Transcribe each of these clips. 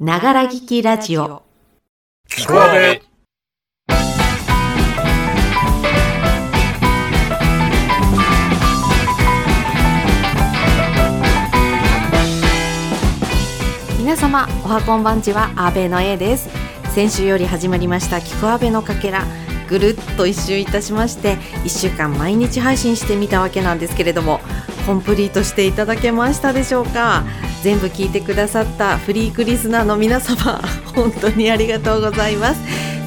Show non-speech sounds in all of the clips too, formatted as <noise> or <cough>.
ながら聞きラジオ。聞こえ皆様おはこんばんちは阿部の A です。先週より始まりました聞こ阿部のかけらぐるっと一周いたしまして1週間毎日配信してみたわけなんですけれどもコンプリートしていただけましたでしょうか？全部聞いてくださったフリークリスナーの皆様 <laughs> 本当にありがとうございます。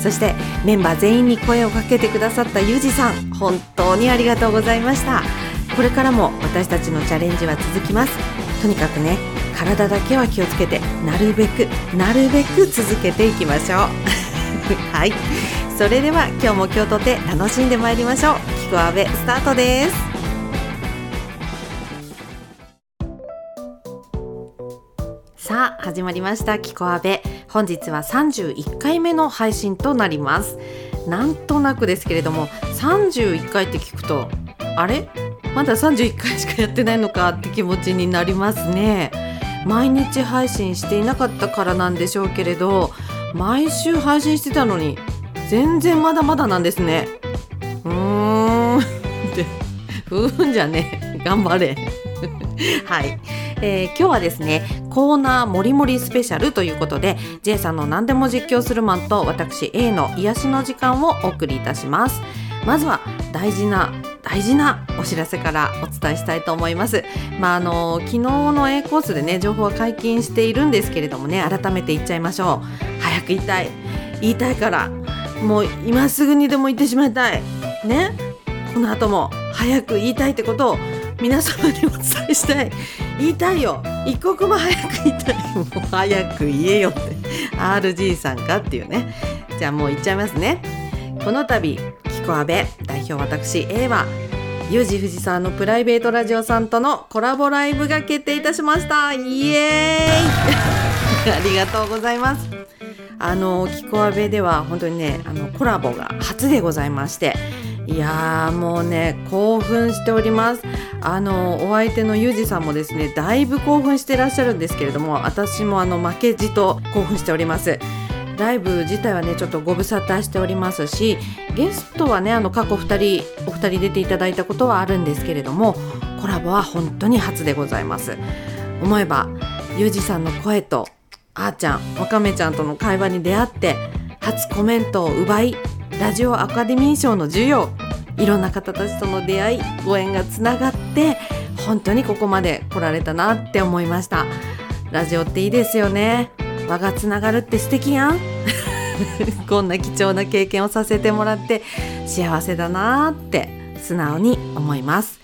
そしてメンバー全員に声をかけてくださったゆうじさん本当にありがとうございました。これからも私たちのチャレンジは続きます。とにかくね体だけは気をつけてなるべくなるべく続けていきましょう。<laughs> はい。それでは今日も今日とて楽しんでまいりましょう。キコアベスタートです。あ始まりましたキコアベ本日は31回目の配信となります。なんとなくですけれども31回って聞くとあれ？まだ31回しかやってないのかって気持ちになりますね。毎日配信していなかったからなんでしょうけれど毎週配信してたのに全然まだまだなんですね。うーん。っ <laughs> てふーんじゃね頑張れ。<laughs> はい、えー今日はですねコーナーもりもりスペシャルということで J さんの何でも実況するマンと私 A の癒しの時間をお送りいたしますまずは大事な大事なお知らせからお伝えしたいと思います。まああの昨日の A コースでね情報は解禁しているんですけれどもね改めて言っちゃいましょう。早く言いたい言いたいからもう今すぐにでも言ってしまいたいね？この後も早く言いたいってことを皆様にお伝えしたい言いたいよ。一刻も早く言いたい。もう早く言えよって。RG さんかっていうね。じゃあもう言っちゃいますね。この度キコアベ代表私 A はユージ藤沢のプライベートラジオさんとのコラボライブが決定いたしました。イエーイ！<laughs> ありがとうございます。あのキコアベでは本当にねあのコラボが初でございましていやーもうね興奮しております。あのお相手のユージさんもですねだいぶ興奮してらっしゃるんですけれども私もあの負けじと興奮しております。ライブ自体はねちょっとご無沙汰しておりますしゲストはねあの過去2人お二人出ていただいたことはあるんですけれどもコラボは本当に初でございます。思えばユージさんの声とあーちゃんわかめちゃんとの会話に出会って初コメントを奪いラジオアカデミー賞の授与いろんな方たちとの出会いご縁がつながって本当にここまで来られたなって思いました。ラジオっていいですよね。輪がつながるって素敵やん。<laughs> こんな貴重な経験をさせてもらって幸せだなって素直に思います。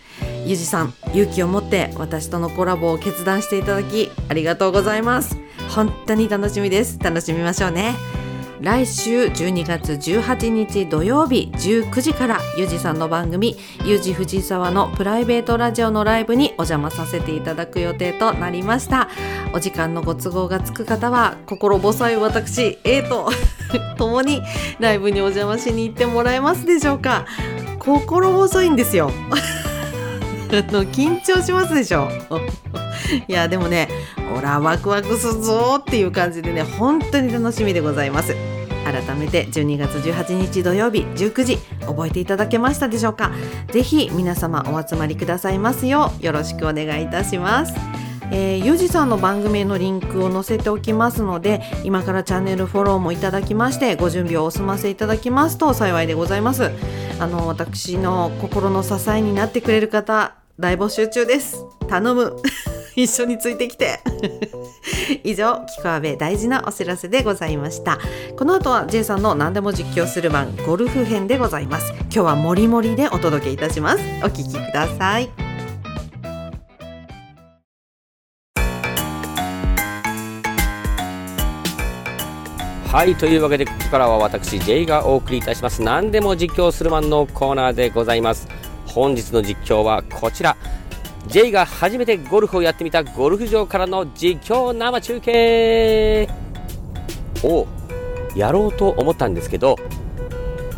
ゆじさん勇気を持って私とのコラボを決断していただきありがとうございます。本当に楽しみです。楽しみましょうね。来週12月18日土曜日19時からゆうじさんの番組「ゆうじ藤沢のプライベートラジオ」のライブにお邪魔させていただく予定となりました。お時間のご都合がつく方は心細い私 A と <laughs> 共にライブにお邪魔しに行ってもらえますでしょうか。心細いんですよ。<laughs> 緊張しますでしょ。いやでもねほらワクワクするぞっていう感じでね本当に楽しみでございます。改めて12月18日土曜日19時覚えていただけましたでしょうか？ぜひ皆様お集まりくださいますようよろしくお願いいたします。えー、ゆじさんの番組のリンクを載せておきますので今からチャンネルフォローもいただきましてご準備をお済ませいただきますと幸いでございます。あの私の心の支えになってくれる方大募集中です。頼む。一緒についてきて。<laughs> 以上キコアベ大事なお知らせでございました。この後は J さんの何でも実況する番ゴルフ編でございます。今日はもりもりでお届けいたします。お聞きください。はいというわけでここからは私 J がお送りいたします。何でも実況するマンのコーナーでございます。本日の実況はこちら。J が初めてゴルフをやってみたゴルフ場からの実況生中継をやろうと思ったんですけど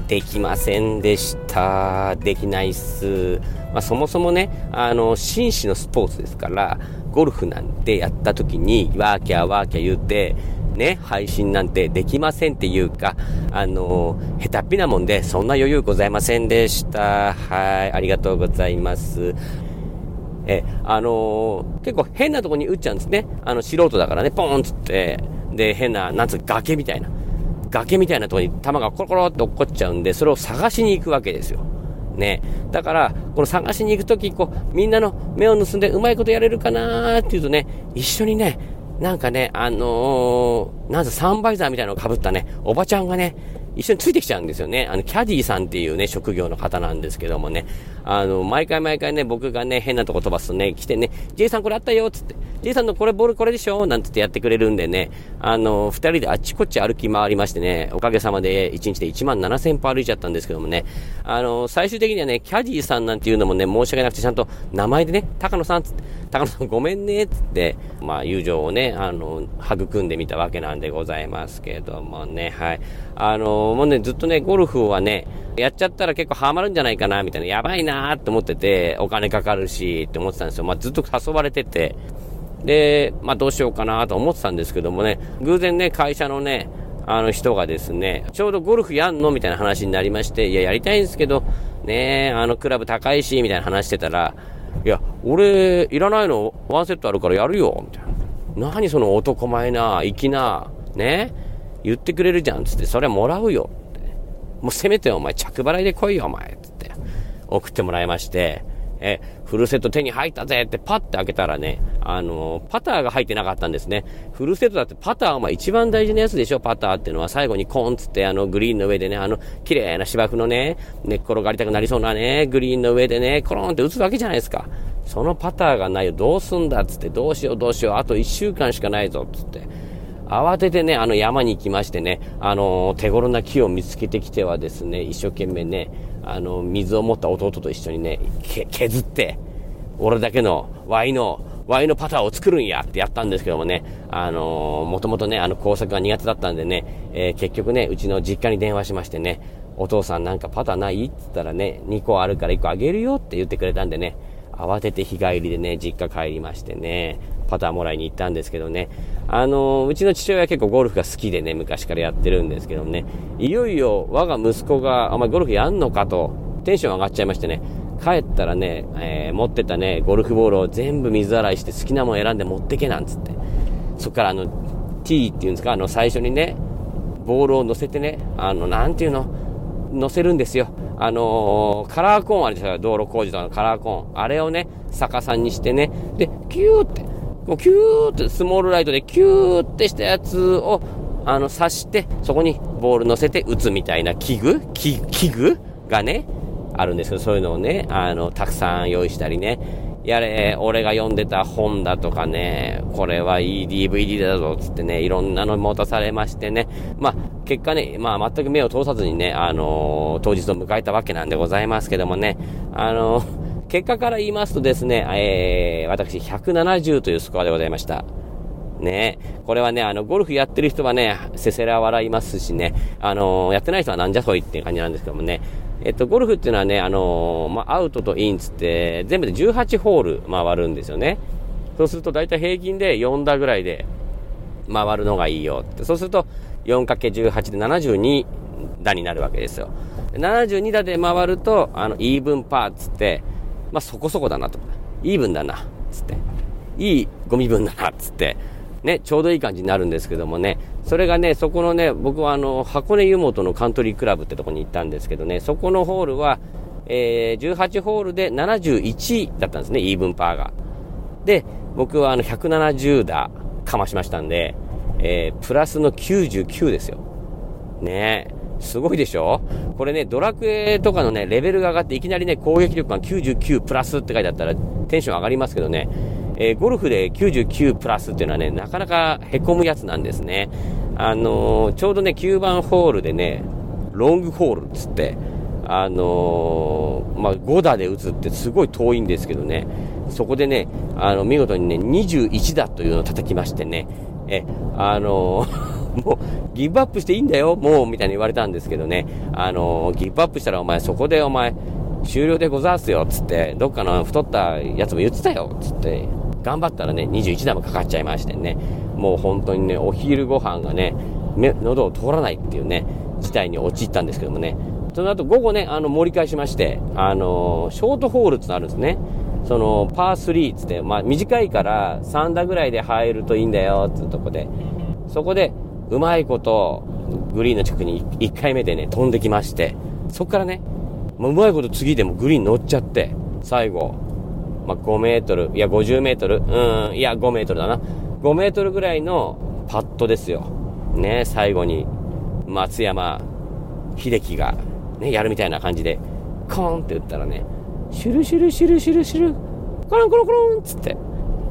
できませんでしたできないっす、まあ、そもそもねあの紳士のスポーツですからゴルフなんてやった時にワーキャーワーキャー言うてね、配信なんてできませんっていうか、あのー、下手っぴなもんで、そんな余裕ございませんでした。はい、ありがとうございます。え、あのー、結構変なとこに打っちゃうんですね。あの、素人だからね、ポーンつって、で、変な、なんつう、崖みたいな。崖みたいなとこに弾がコロコロって落っこっちゃうんで、それを探しに行くわけですよ。ね。だから、この探しに行くとき、こう、みんなの目を盗んでうまいことやれるかなーっていうとね、一緒にね、なんかね、あのー、なんせサンバイザーみたいなのを被ったね、おばちゃんがね、一緒についてきちゃうんですよね。あの、キャディーさんっていうね、職業の方なんですけどもね、あの、毎回毎回ね、僕がね、変なとこ飛ばすとね、来てね、J さんこれあったよっ、つって、J さんのこれボールこれでしょ？なんつってやってくれるんでね、あの、二人であっちこっち歩き回りましてね、おかげさまで1日で1万7000歩歩いちゃったんですけどもね、あの、最終的にはね、キャディーさんなんていうのもね、申し訳なくてちゃんと名前でね、高野さんつって、高野さんごめんね、つって、まあ、友情をね、あの、育んでみたわけなんでございますけどもね、はい。あの、もうね、ずっとね、ゴルフはね、やっちゃったら結構ハマるんじゃないかな、みたいな、やばいなーって思ってて、お金かかるし、って思ってたんですよ。まあ、ずっと誘われてて、で、まあ、どうしようかなと思ってたんですけどもね、偶然ね、会社のね、あの人がですね、ちょうどゴルフやんの？みたいな話になりまして、いや、やりたいんですけど、ねあのクラブ高いし、みたいな話してたら、いや、俺、いらないの、ワンセットあるからやるよ、みたいな。何？その男前な、粋な、ね言ってくれるじゃん、つって、それはもらうよ、って。もうせめてお前、着払いで来いよ、お前、つって。送ってもらいまして、え、フルセット手に入ったぜってパッて開けたらね、あのー、パターが入ってなかったんですね。フルセットだってパターはまあ一番大事なやつでしょ、パターっていうのは最後にコーンつってあのグリーンの上でね、あの綺麗な芝生のね、寝っ転がりたくなりそうなね、グリーンの上でね、コロンって打つわけじゃないですか。そのパターがないよ、どうすんだっつって、どうしようどうしよう、あと1週間しかないぞっつって。慌ててね、あの山に行きましてね、あのー、手頃な木を見つけてきてはですね、一生懸命ね、あの、水を持った弟と一緒にね、削って、俺だけのワイの、ワイのパターを作るんやってやったんですけどもね、あのー、もともとね、あの工作が苦手だったんでね、えー、結局ね、うちの実家に電話しましてね、お父さんなんかパターない？って言ったらね、2個あるから1個あげるよって言ってくれたんでね、慌てて日帰りでね、実家帰りましてね、パターもらいに行ったんですけどね、あの、うちの父親は結構ゴルフが好きでね、昔からやってるんですけどね、いよいよ我が息子が、お前ゴルフやんのかと、テンション上がっちゃいましてね、帰ったらね、えー、持ってたね、ゴルフボールを全部水洗いして好きなもの選んで持ってけなんつって。そっからあの、ティーっていうんですか、あの、最初にね、ボールを乗せてね、あの、なんていうの、乗せるんですよ。あのー、カラーコーンあるでしょ、道路工事とかのカラーコーン。あれをね、逆さにしてね、で、キューって、こうキューってスモールライトでキューってしたやつを、あの、刺して、そこにボール乗せて打つみたいな器具？器具？がね、あるんですけど、そういうのをね、あの、たくさん用意したりね、やれ、俺が読んでた本だとかね、これはいい DVD だぞ、つってね、いろんなの持たされましてね、まあ、結果ね、まあ、全く目を通さずにね、あのー、当日を迎えたわけなんでございますけどもね、あのー、結果から言いますとですね、えー、私170というスコアでございました。ねこれはね、あの、ゴルフやってる人はね、せせら笑いますしね、あのー、やってない人はなんじゃそいっていう感じなんですけどもね、えっと、ゴルフっていうのはね、あのー、まあ、アウトとインつって、全部で18ホール回るんですよね。そうすると大体平均で4打ぐらいで回るのがいいよって。そうすると 4×18 で72打になるわけですよ。72打で回ると、あの、イーブンパーつって、まあ、そこそこだなと。イーブンだな、つって。いい気分だな、つって。ね、ちょうどいい感じになるんですけどもね、それがね、そこのね、僕はあの、箱根湯本のカントリークラブってとこに行ったんですけどね、そこのホールは、えー、18ホールで71だったんですね、イーブンパーが。で、僕はあの、170打かましましたんで、えー、プラスの99ですよ。ねえすごいでしょ？これね、ドラクエとかのね、レベルが上がっていきなりね、攻撃力が99プラスって書いてあったらテンション上がりますけどね、えー、ゴルフで99プラスっていうのはね、なかなか凹むやつなんですね。あのー、ちょうどね、9番ホールでね、ロングホールっつって、あのー、まあ、5打で打つってすごい遠いんですけどね、そこでね、あの、見事にね、21打というのを叩きましてね、え、あのもう、ギブアップしていいんだよ、もう、みたいに言われたんですけどね、あのギブアップしたらお前そこでお前、終了でございすよ、つって、どっかの太ったやつも言ってたよ、つって、頑張ったらね、21打もかかっちゃいましてね。もう本当にね、お昼ご飯がね、喉を通らないっていうね、事態に陥ったんですけどもね。その後午後ね、あの、盛り返しまして、あの、ショートホールってあるんですね。その、パー3つって、まあ、短いから3打ぐらいで入るといいんだよっていうとこで、そこで、うまいこと、グリーンの近くに1回目でね、飛んできまして、そこからね、まあ、うまいこと次でもグリーン乗っちゃって、最後、まあ、5メートル、いや50メートル、うん、いや5メートルだな。5メートルぐらいのパットですよ。ね、最後に、松山秀樹が、ね、やるみたいな感じで、コーンって打ったらね、シュルシュルシュルシュルシュル、コロンコロンコロンっつって、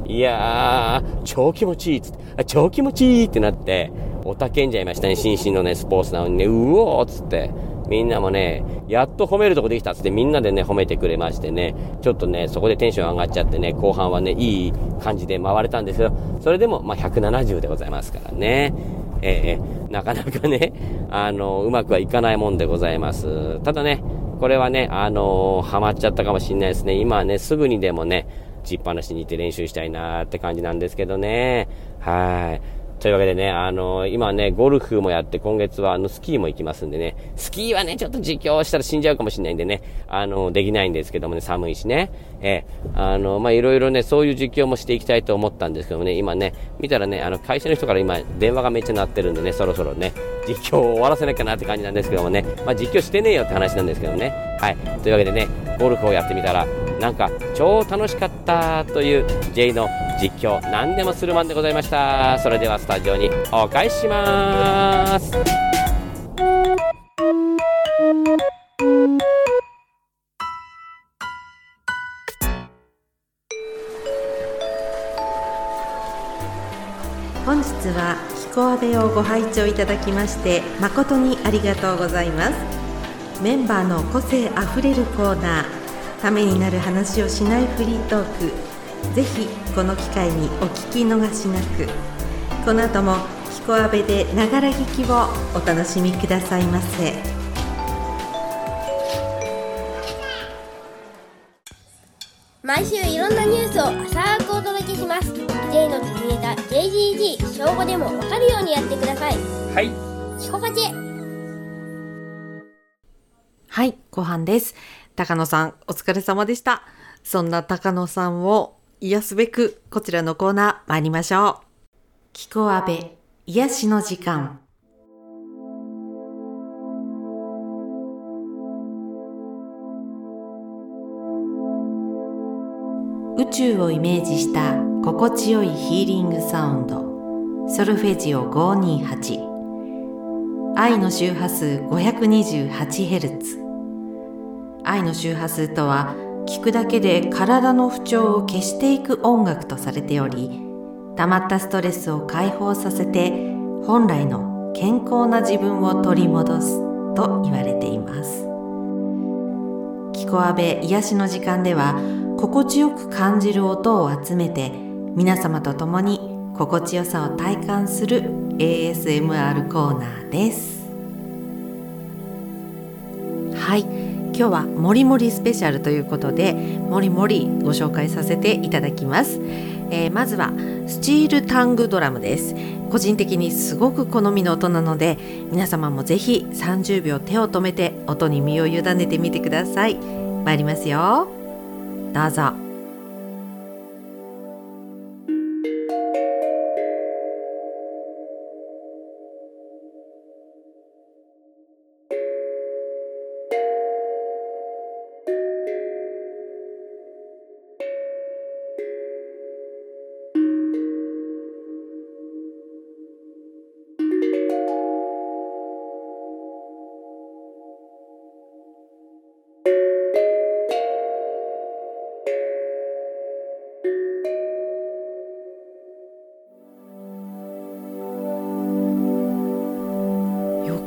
いやー、超気持ちいいっつって、超気持ちいいってなって、おたけんじゃいましたね、新進のね、スポーツなのにね、うおーっつって、みんなもね、やっと褒めるとこできたっつってみんなでね、褒めてくれましてね、ちょっとね、そこでテンション上がっちゃってね、後半はね、いい感じで回れたんですよ。それでも、まあ、170でございますからね。えー、なかなかね、あの、うまくはいかないもんでございます。ただね、これはね、あのー、ハマっちゃったかもしれないですね。今はね、すぐにでもね、打ちっぱなしに行って練習したいなーって感じなんですけどね。はい。というわけでね、あのー、今ね、ゴルフもやって、今月はあの、スキーも行きますんでね、スキーはね、ちょっと実況したら死んじゃうかもしれないんでね、あのー、できないんですけどもね、寒いしね、えー、あのま、いろいろね、そういう実況もしていきたいと思ったんですけどもね、今ね、見たらね、あの、会社の人から今、電話がめっちゃ鳴ってるんでね、そろそろね、実況を終わらせなきゃなって感じなんですけどもね、まあ、実況してねえよって話なんですけどね、はい。というわけでね、ゴルフをやってみたら、なんか超楽しかったという J の実況何でもするマンでございました。それではスタジオにお返しします。本日は彦阿部をご拝聴いただきまして誠にありがとうございます。メンバーの個性あふれるコーナーためになる話をしないフリートークぜひこの機会にお聞き逃しなく。この後も彦阿部でながら聞きをお楽しみくださいませ。毎週いろんなニュースを浅くお届けします。J のキネタ JGG 小5でもわかるようにやってください。はい。キコカチはい後半です。高野さん、お疲れ様でした。そんな高野さんを癒すべく、こちらのコーナー参りましょう。キコアベ、癒しの時間。宇宙をイメージした心地よいヒーリングサウンド。ソルフェジオ528愛の周波数 528Hz 愛の周波数とは聞くだけで体の不調を消していく音楽とされており溜まったストレスを解放させて本来の健康な自分を取り戻すと言われています。キコアベ癒しの時間では心地よく感じる音を集めて皆様と共に心地よさを体感する ASMR コーナーです。はい。今日はもりもりスペシャルということでもりもりご紹介させていただきます、えー、まずはスチールタングドラムです。個人的にすごく好みの音なので皆様もぜひ30秒手を止めて音に身を委ねてみてください。参りますよ。どうぞ。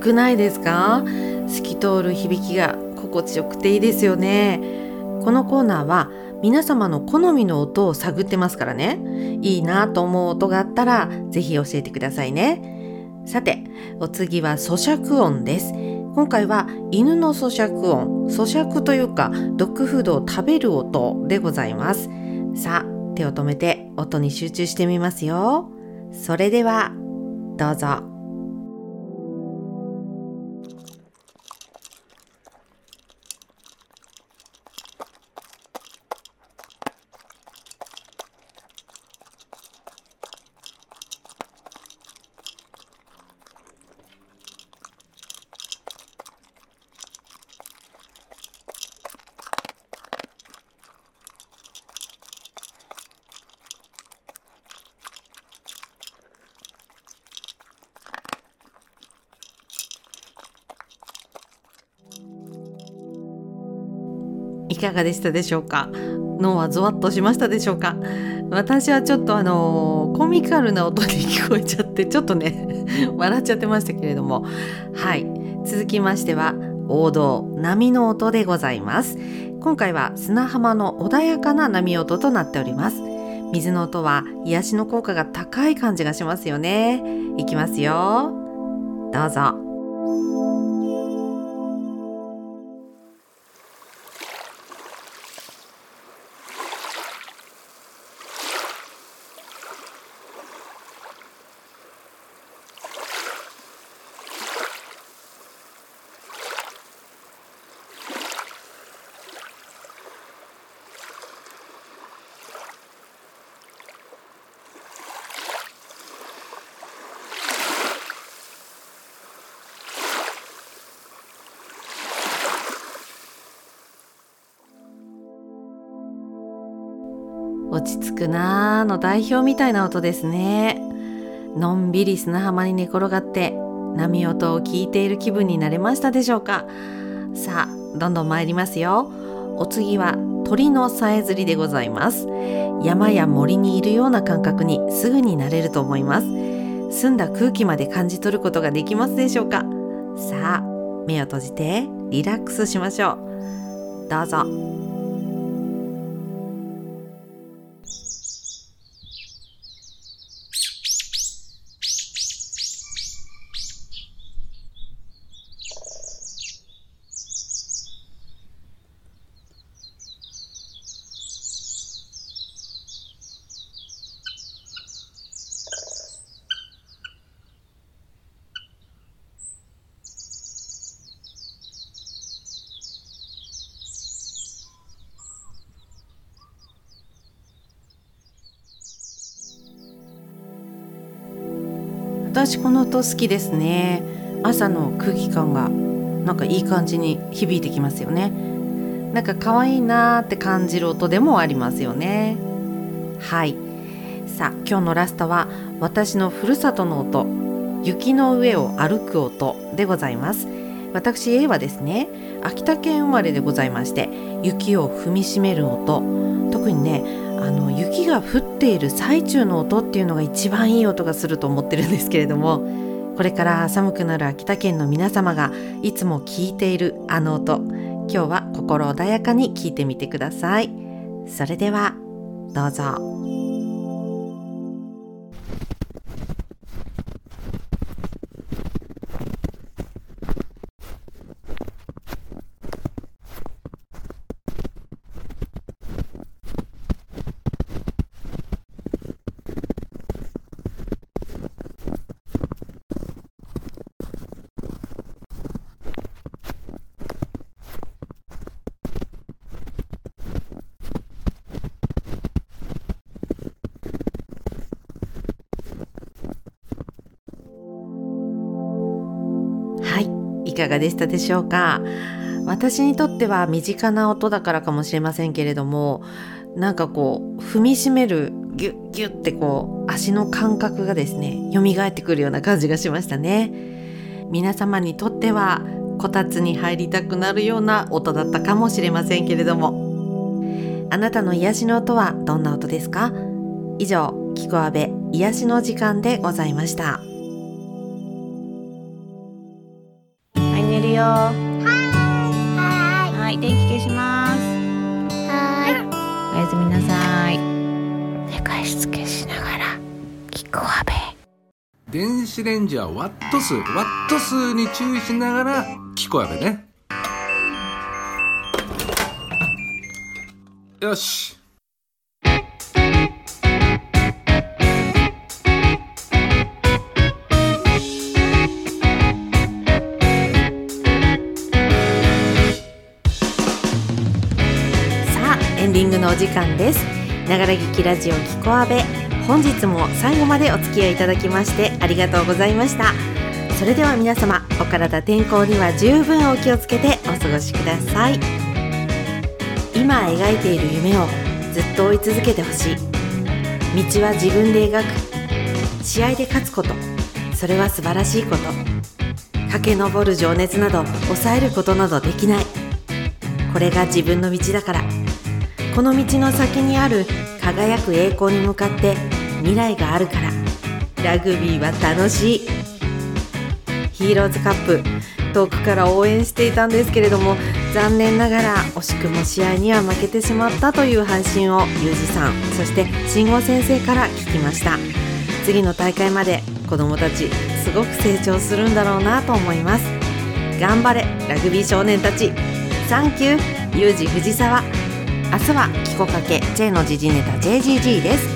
くないですか？透き通る響きが心地よくていいですよね。このコーナーは皆様の好みの音を探ってますからね。いいなと思う音があったらぜひ教えてくださいね。さてお次は咀嚼音です。今回は犬の咀嚼音。咀嚼というかドッグフードを食べる音でございます。さあ手を止めて音に集中してみますよ。それではどうぞ。かがでしたでしょうか？脳はゾワッとしましたでしょうか？私はちょっとあのコミカルな音に聞こえちゃってちょっとね <laughs> 笑っちゃってましたけれども。はい。続きましては王道波の音でございます。今回は砂浜の穏やかな波音となっております。水の音は癒しの効果が高い感じがしますよね。いきますよ。どうぞ。くなーの代表みたいな音ですね。のんびり砂浜に寝転がって波音を聞いている気分になれましたでしょうか。さあどんどん参りますよ。お次は鳥のさえずりでございます。山や森にいるような感覚にすぐになれると思います。澄んだ空気まで感じ取ることができますでしょうか。さあ目を閉じてリラックスしましょう。どうぞ。私この音好きですね。朝の空気感がなんかいい感じに響いてきますよね。なんか可愛いなーって感じる音でもありますよね。はい。さあ今日のラストは私のふるさとの音。雪の上を歩く音でございます。私 A はですね秋田県生まれでございまして雪を踏みしめる音。特にねあの雪が降っている最中の音っていうのが一番いい音がすると思ってるんですけれどもこれから寒くなる秋田県の皆様がいつも聞いているあの音今日は心穏やかに聞いてみてください。それではどうぞ。かがでしたでしょうか？私にとっては身近な音だからかもしれませんけれどもなんかこう踏みしめるギュッギュッってこう足の感覚がですね蘇ってくるような感じがしましたね。皆様にとってはこたつに入りたくなるような音だったかもしれませんけれども。あなたの癒しの音はどんな音ですか？以上キコアベ癒しの時間でございました。はい。ははい電気消します。ーい。はおやすみなさい。寝かしつけしながら聞こあべ電子レンジはワット数。ワット数に注意しながら聞こえべね。よしのお時間です。ながら聞きラジオキコアベ本日も最後までお付き合いいただきましてありがとうございました。それでは皆様お体健康には十分お気をつけてお過ごしください。今描いている夢をずっと追い続けてほしい。道は自分で描く。試合で勝つこと。それは素晴らしいこと。駆け上る情熱など抑えることなどできない。これが自分の道だから。この道の先にある輝く栄光に向かって未来があるから。ラグビーは楽しい。ヒーローズカップ遠くから応援していたんですけれども残念ながら惜しくも試合には負けてしまったという配信をゆうじさんそして慎吾先生から聞きました。次の大会まで子どもたちすごく成長するんだろうなと思います。頑張れラグビー少年たち。サンキューゆうじ藤沢。明日はキコかけ J の時事ネタ JGG です。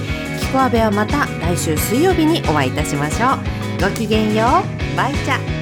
キコアベはまた来週水曜日にお会いいたしましょう。ごきげんよう。バイチャ。